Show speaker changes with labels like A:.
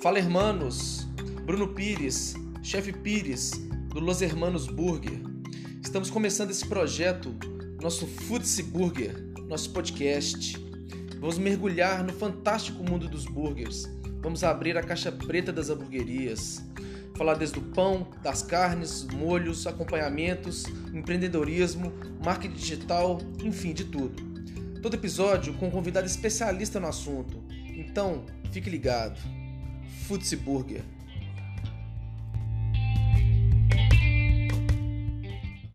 A: Fala hermanos, Bruno Pires, chefe Pires, do Los Hermanos Burger. Estamos começando esse projeto, nosso Foodse Burger, nosso podcast. Vamos mergulhar no fantástico mundo dos burgers. Vamos abrir a caixa preta das hamburguerias. Falar desde o pão, das carnes, molhos, acompanhamentos, empreendedorismo, marketing digital, enfim, de tudo. Todo episódio com um convidado especialista no assunto. Então, fique ligado. Futsi Burger.